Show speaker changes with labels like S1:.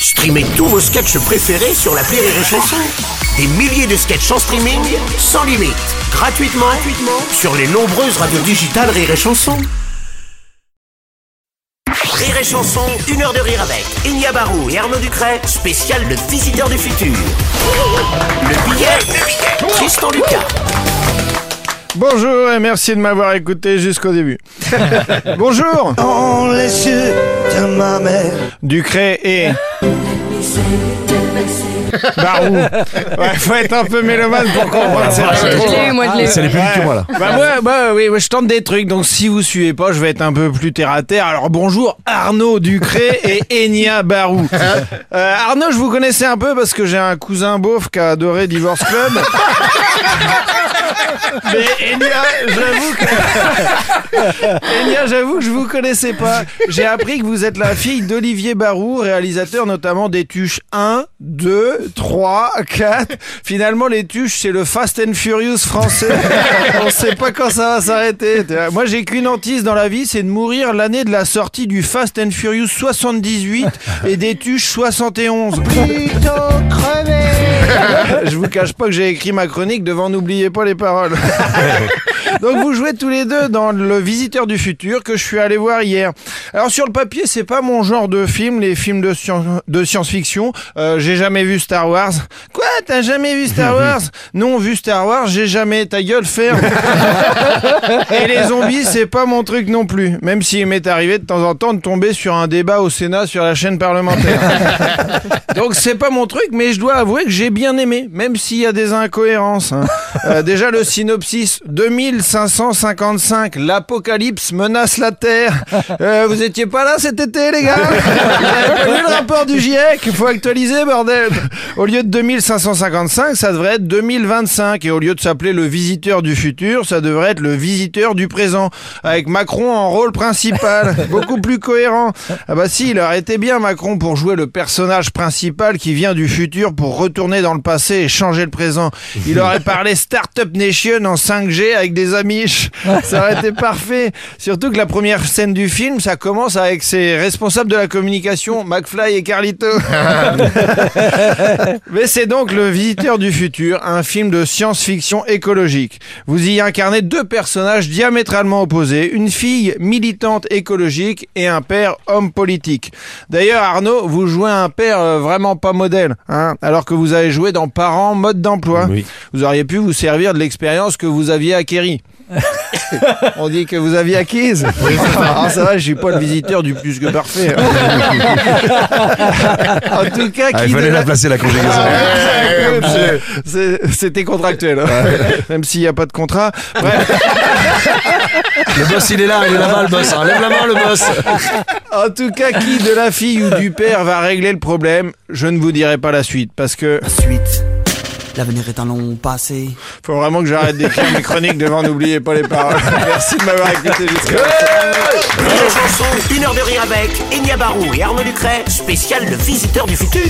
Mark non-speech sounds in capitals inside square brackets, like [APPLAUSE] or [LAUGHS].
S1: Streamez tous vos sketchs préférés sur la Rire et Chanson. Des milliers de sketchs en streaming, sans limite, gratuitement, gratuitement sur les nombreuses radios digitales Rire et Chanson. Rire et Chanson, une heure de rire avec Enya Barou et Arnaud Ducret, spécial le visiteur du futur. Le billet, Tristan Lucas.
S2: Bonjour et merci de m'avoir écouté jusqu'au début. [LAUGHS] Bonjour
S3: Dans les yeux de ma mère.
S2: Ducret et... Barou. Ouais, faut être un peu mélomane pour comprendre cette intro.
S4: Je l'ai eu, moi, je l'ai eu.
S5: C'est les plus vite que moi là.
S2: Bah moi, bah oui, ouais, je tente des trucs, donc si vous suivez pas, je vais être un peu plus terre à terre. Alors bonjour Arnaud Ducré et [LAUGHS] Enya Barou. Euh, Arnaud, je vous connaissais un peu parce que j'ai un cousin beauf qui a adoré Divorce Club. [LAUGHS] Mais Enya, j'avoue que... Enya, j'avoue que je vous connaissais pas. J'ai appris que vous êtes la fille d'Olivier Barou, réalisateur notamment des tuches 1, 2, 3, 4. Finalement, les tuches, c'est le Fast and Furious français. On sait pas quand ça va s'arrêter. Moi, j'ai qu'une hantise dans la vie, c'est de mourir l'année de la sortie du Fast and Furious 78 et des tuches 71.
S3: Plutôt crevé.
S2: Je vous cache pas que j'ai écrit ma chronique devant N'oubliez pas les paroles. [LAUGHS] Donc vous jouez tous les deux dans Le Visiteur du futur que je suis allé voir hier. Alors sur le papier, c'est pas mon genre de film, les films de, scien- de science-fiction. Euh, j'ai jamais vu Star Wars. Quoi T'as jamais vu Star [LAUGHS] Wars? Non, vu Star Wars, j'ai jamais. Ta gueule, ferme. [LAUGHS] Et les zombies, c'est pas mon truc non plus. Même s'il m'est arrivé de temps en temps de tomber sur un débat au Sénat sur la chaîne parlementaire. [LAUGHS] Donc c'est pas mon truc, mais je dois avouer que j'ai bien aimé, même s'il y a des incohérences. hein. Euh, déjà le synopsis 2555, l'apocalypse menace la Terre. Euh, vous étiez pas là cet été, les gars? Vous avez pas lu le rapport du GIEC Faut actualiser, bordel. Au lieu de 2555, ça devrait être 2025, et au lieu de s'appeler le visiteur du futur, ça devrait être le visiteur du présent, avec Macron en rôle principal, [LAUGHS] beaucoup plus cohérent. Ah bah si, il aurait été bien Macron pour jouer le personnage principal qui vient du futur pour retourner dans le passé et changer le présent. Il [LAUGHS] aurait parlé Startup Nation en 5G avec des amiches. Ça aurait été parfait. Surtout que la première scène du film, ça commence avec ses responsables de la communication, McFly et Carlito. [LAUGHS] Mais c'est donc Le Visiteur du Futur, un film de science-fiction écologique. Vous y incarnez deux personnages diamétralement opposés, une fille militante écologique et un père homme politique. D'ailleurs, Arnaud, vous jouez un père euh, vraiment pas modèle, hein, alors que vous avez joué dans Parents, mode d'emploi.
S5: Oui.
S2: Vous auriez pu vous servir de l'expérience que vous aviez acquérie. [LAUGHS] [LAUGHS] On dit que vous aviez acquise. Ah, ça va, je suis pas le visiteur du plus que parfait. [LAUGHS] en tout cas,
S5: Ah,
S2: qui
S5: il fallait
S2: de
S5: la placer la conjugaison.
S2: c'est- c'est- C'était contractuel, hein. même s'il n'y a pas de contrat. Bref, [LAUGHS]
S5: Le boss il est là, il est là-bas le boss. hein. Lève la main le boss.
S2: en tout cas, qui de la fille ou du père va régler le problème? Je ne vous dirai pas la suite, parce que
S6: Suite. L'avenir est un long passé.
S2: faut vraiment que j'arrête d'écrire mes chroniques devant N'oubliez pas les paroles. [LAUGHS] Merci de m'avoir écouté jusqu'à la
S1: Chanson, une heure de rire avec Enya Barou et Arnaud Ducret, spécial le visiteur du futur.